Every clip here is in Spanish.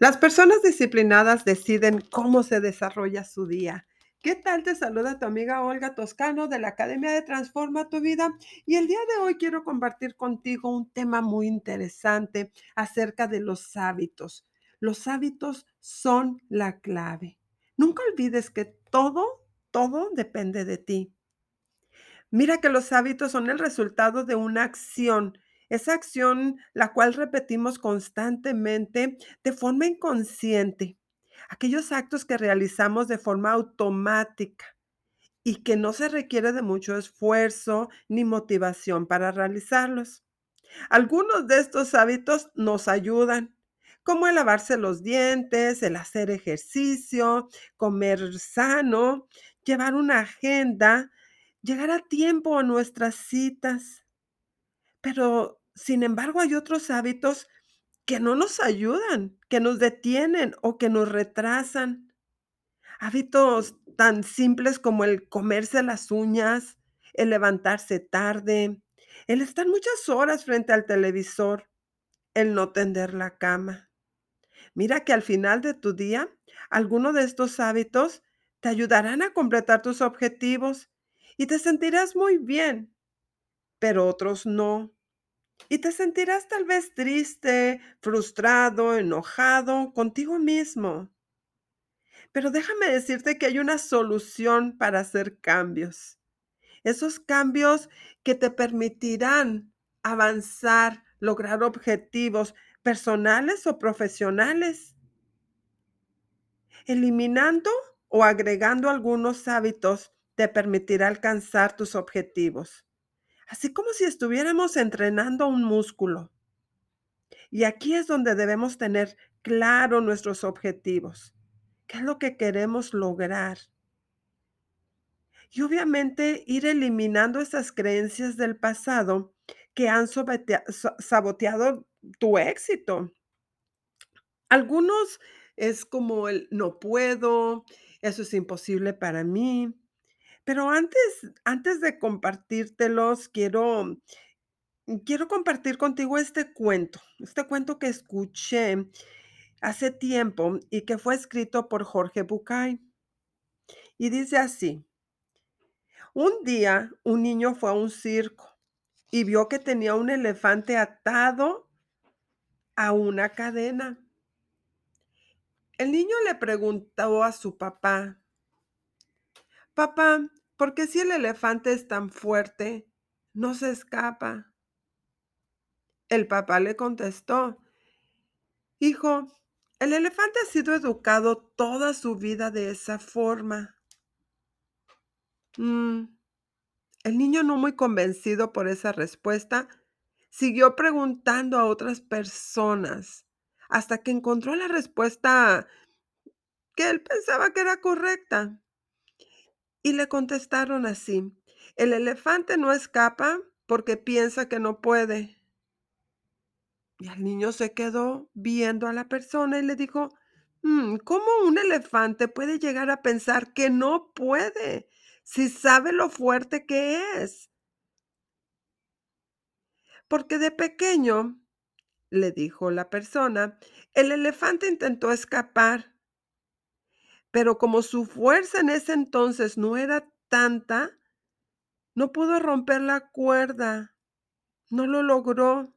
Las personas disciplinadas deciden cómo se desarrolla su día. ¿Qué tal? Te saluda tu amiga Olga Toscano de la Academia de Transforma tu Vida y el día de hoy quiero compartir contigo un tema muy interesante acerca de los hábitos. Los hábitos son la clave. Nunca olvides que todo, todo depende de ti. Mira que los hábitos son el resultado de una acción. Esa acción la cual repetimos constantemente de forma inconsciente. Aquellos actos que realizamos de forma automática y que no se requiere de mucho esfuerzo ni motivación para realizarlos. Algunos de estos hábitos nos ayudan, como el lavarse los dientes, el hacer ejercicio, comer sano, llevar una agenda, llegar a tiempo a nuestras citas. Pero, sin embargo, hay otros hábitos que no nos ayudan, que nos detienen o que nos retrasan. Hábitos tan simples como el comerse las uñas, el levantarse tarde, el estar muchas horas frente al televisor, el no tender la cama. Mira que al final de tu día, alguno de estos hábitos te ayudarán a completar tus objetivos y te sentirás muy bien, pero otros no. Y te sentirás tal vez triste, frustrado, enojado contigo mismo. Pero déjame decirte que hay una solución para hacer cambios. Esos cambios que te permitirán avanzar, lograr objetivos personales o profesionales. Eliminando o agregando algunos hábitos te permitirá alcanzar tus objetivos. Así como si estuviéramos entrenando un músculo. Y aquí es donde debemos tener claro nuestros objetivos. ¿Qué es lo que queremos lograr? Y obviamente ir eliminando esas creencias del pasado que han saboteado tu éxito. Algunos es como el no puedo, eso es imposible para mí. Pero antes antes de compartírtelos, quiero quiero compartir contigo este cuento, este cuento que escuché hace tiempo y que fue escrito por Jorge Bucay. Y dice así: Un día, un niño fue a un circo y vio que tenía un elefante atado a una cadena. El niño le preguntó a su papá: Papá, ¿por qué si el elefante es tan fuerte, no se escapa? El papá le contestó, Hijo, el elefante ha sido educado toda su vida de esa forma. Mm, El niño, no muy convencido por esa respuesta, siguió preguntando a otras personas hasta que encontró la respuesta que él pensaba que era correcta. Y le contestaron así: "El elefante no escapa porque piensa que no puede". Y el niño se quedó viendo a la persona y le dijo: "Mm, ¿cómo un elefante puede llegar a pensar que no puede, si sabe lo fuerte que es?". Porque de pequeño, le dijo la persona, el elefante intentó escapar. Pero como su fuerza en ese entonces no era tanta, no pudo romper la cuerda, no lo logró.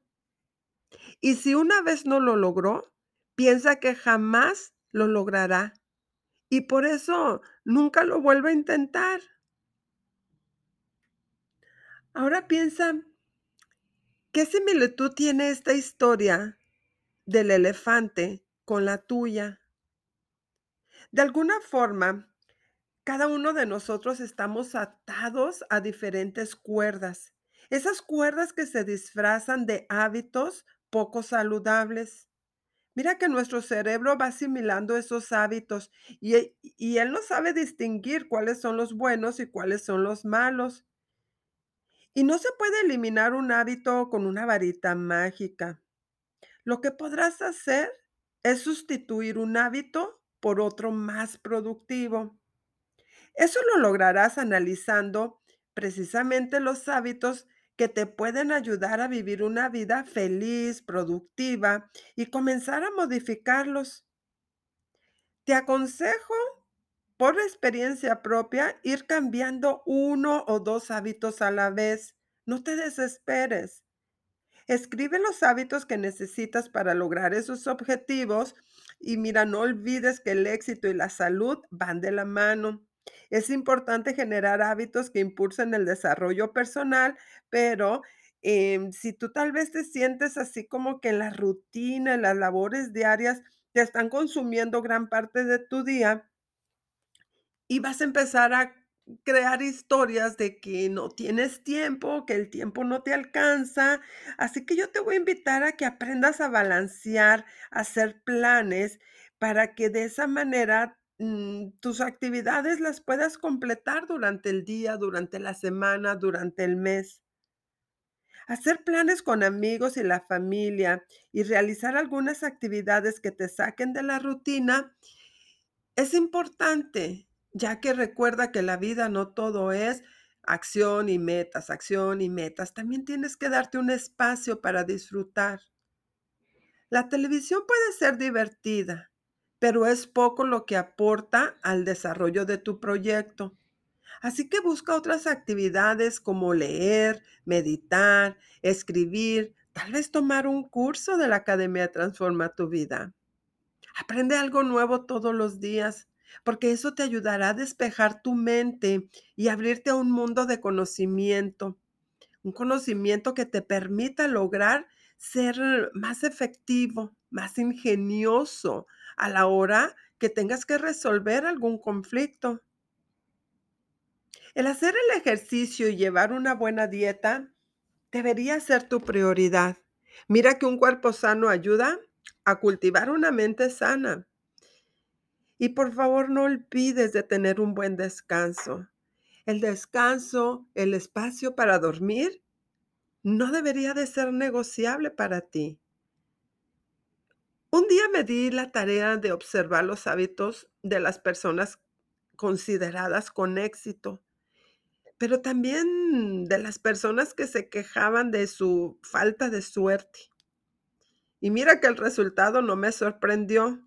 Y si una vez no lo logró, piensa que jamás lo logrará. Y por eso nunca lo vuelve a intentar. Ahora piensa, ¿qué similitud tiene esta historia del elefante con la tuya? De alguna forma, cada uno de nosotros estamos atados a diferentes cuerdas. Esas cuerdas que se disfrazan de hábitos poco saludables. Mira que nuestro cerebro va asimilando esos hábitos y, e- y él no sabe distinguir cuáles son los buenos y cuáles son los malos. Y no se puede eliminar un hábito con una varita mágica. Lo que podrás hacer es sustituir un hábito por otro más productivo. Eso lo lograrás analizando precisamente los hábitos que te pueden ayudar a vivir una vida feliz, productiva y comenzar a modificarlos. Te aconsejo, por experiencia propia, ir cambiando uno o 2 hábitos a la vez. No te desesperes. Escribe los hábitos que necesitas para lograr esos objetivos y mira, no olvides que el éxito y la salud van de la mano. Es importante generar hábitos que impulsen el desarrollo personal, pero em, si tú tal vez te sientes así como que la rutina, las labores diarias te están consumiendo gran parte de tu día, y vas a empezar a crear historias de que no tienes tiempo, que el tiempo no te alcanza. Así que yo te voy a invitar a que aprendas a balancear, a hacer planes para que de esa manera mm, tus actividades las puedas completar durante el día, durante la semana, durante el mes. Hacer planes con amigos y la familia y realizar algunas actividades que te saquen de la rutina es importante, ya que recuerda que la vida no todo es acción y metas, acción y metas. También tienes que darte un espacio para disfrutar. La televisión puede ser divertida, pero es poco lo que aporta al desarrollo de tu proyecto. Así que busca otras actividades como leer, meditar, escribir, tal vez tomar un curso de la Academia Transforma tu vida. Aprende algo nuevo todos los días, porque eso te ayudará a despejar tu mente y abrirte a un mundo de conocimiento, un conocimiento que te permita lograr ser más efectivo, más ingenioso a la hora que tengas que resolver algún conflicto. El hacer el ejercicio y llevar una buena dieta debería ser tu prioridad. Mira que un cuerpo sano ayuda a cultivar una mente sana. Y por favor, no olvides de tener un buen descanso. El descanso, el espacio para dormir, no debería de ser negociable para ti. Un día me di la tarea de observar los hábitos de las personas consideradas con éxito, pero también de las personas que se quejaban de su falta de suerte. Y mira que el resultado no me sorprendió.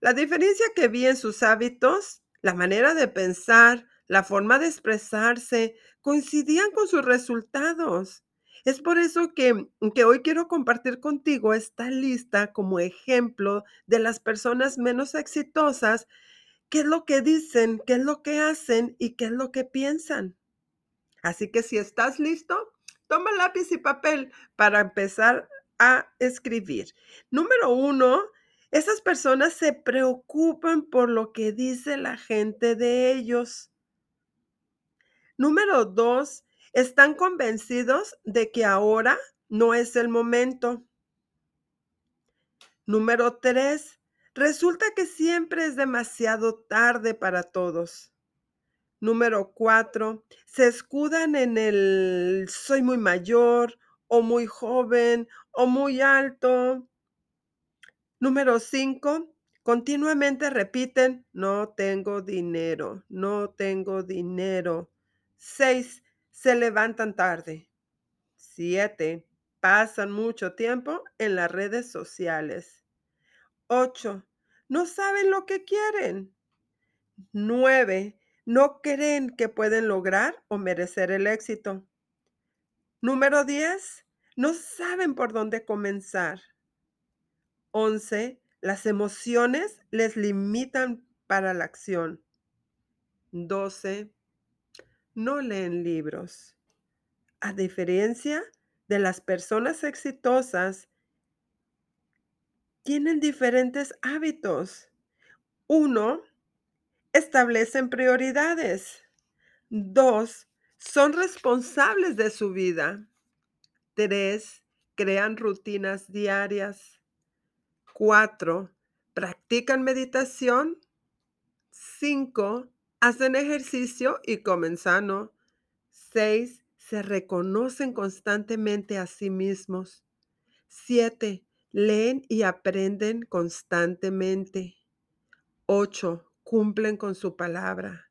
La diferencia que vi en sus hábitos, la manera de pensar, la forma de expresarse, coincidían con sus resultados. Es por eso que, que hoy quiero compartir contigo esta lista como ejemplo de las personas menos exitosas, qué es lo que dicen, qué es lo que hacen y qué es lo que piensan. Así que si estás listo, toma lápiz y papel para empezar a escribir. Número uno, esas personas se preocupan por lo que dice la gente de ellos. Número dos, están convencidos de que ahora no es el momento. Número tres, resulta que siempre es demasiado tarde para todos. Número cuatro, se escudan en el soy muy mayor o muy joven o muy alto. Número 5, continuamente repiten, no tengo dinero, no tengo dinero. 6, se levantan tarde. 7, pasan mucho tiempo en las redes sociales. 8, no saben lo que quieren. 9, no creen que pueden lograr o merecer el éxito. Número 10, no saben por dónde comenzar. 11, las emociones les limitan para la acción. 12, no leen libros. A diferencia de las personas exitosas, tienen diferentes hábitos. Uno, establecen prioridades. Dos, son responsables de su vida. Tres, crean rutinas diarias. Cuatro, practican meditación. Cinco, hacen ejercicio y comen sano. Seis, se reconocen constantemente a sí mismos. Siete, leen y aprenden constantemente. Ocho, cumplen con su palabra.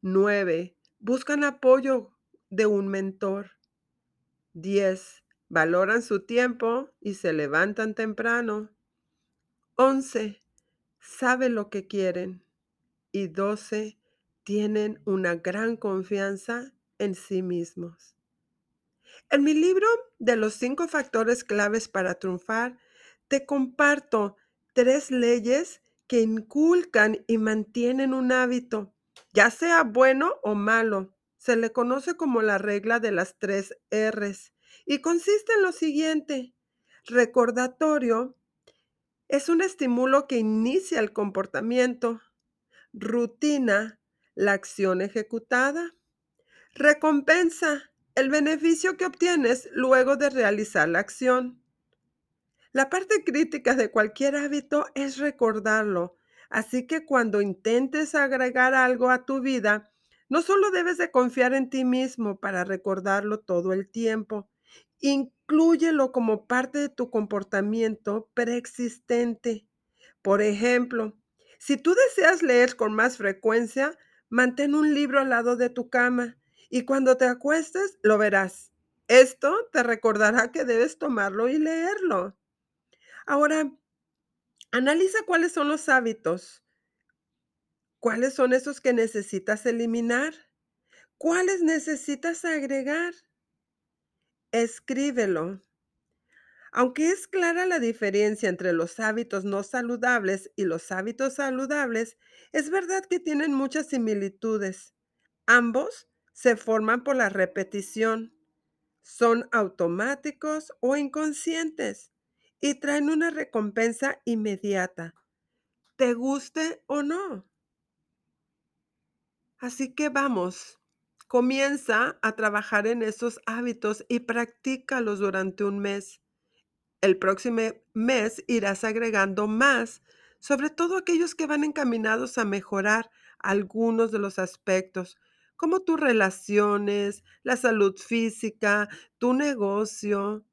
Nueve, buscan apoyo de un mentor. 10. Valoran su tiempo y se levantan temprano. 11. sabe lo que quieren y 12 tienen una gran confianza en sí mismos. En mi libro de los cinco factores claves para triunfar, te comparto tres leyes que inculcan y mantienen un hábito, ya sea bueno o malo. Se le conoce como la regla de las tres R's y consiste en lo siguiente. Recordatorio es un estímulo que inicia el comportamiento. Rutina, la acción ejecutada. Recompensa, el beneficio que obtienes luego de realizar la acción. La parte crítica de cualquier hábito es recordarlo, así que cuando intentes agregar algo a tu vida, no solo debes de confiar en ti mismo para recordarlo todo el tiempo, inclúyelo como parte de tu comportamiento preexistente. Por ejemplo, si tú deseas leer con más frecuencia, mantén un libro al lado de tu cama y cuando te acuestes lo verás. Esto te recordará que debes tomarlo y leerlo. Ahora, analiza cuáles son los hábitos. ¿Cuáles son esos que necesitas eliminar? ¿Cuáles necesitas agregar? Escríbelo. Aunque es clara la diferencia entre los hábitos no saludables y los hábitos saludables, es verdad que tienen muchas similitudes. Ambos se forman por la repetición, son automáticos o inconscientes y traen una recompensa inmediata, te guste o no. Así que vamos, comienza a trabajar en esos hábitos y practícalos durante un mes. El próximo mes irás agregando más, sobre todo aquellos que van encaminados a mejorar algunos de los aspectos, como tus relaciones, la salud física, tu negocio.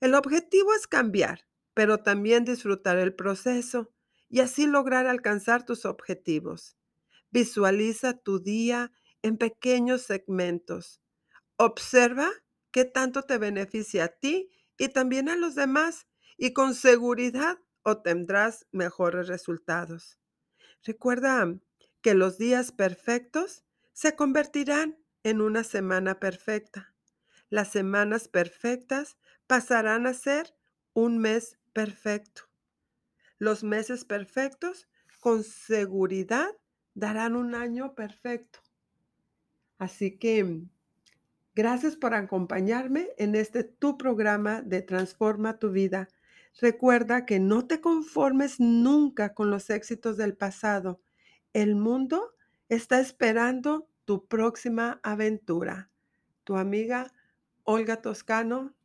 El objetivo es cambiar, pero también disfrutar el proceso y así lograr alcanzar tus objetivos. Visualiza tu día en pequeños segmentos. Observa qué tanto te beneficia a ti y también a los demás y con seguridad obtendrás mejores resultados. Recuerda que los días perfectos se convertirán en una semana perfecta. Las semanas perfectas pasarán a ser un mes perfecto. Los meses perfectos con seguridad darán un año perfecto. Así que gracias por acompañarme en este tu programa de Transforma tu vida. Recuerda que no te conformes nunca con los éxitos del pasado. El mundo está esperando tu próxima aventura. Tu amiga Olga Toscano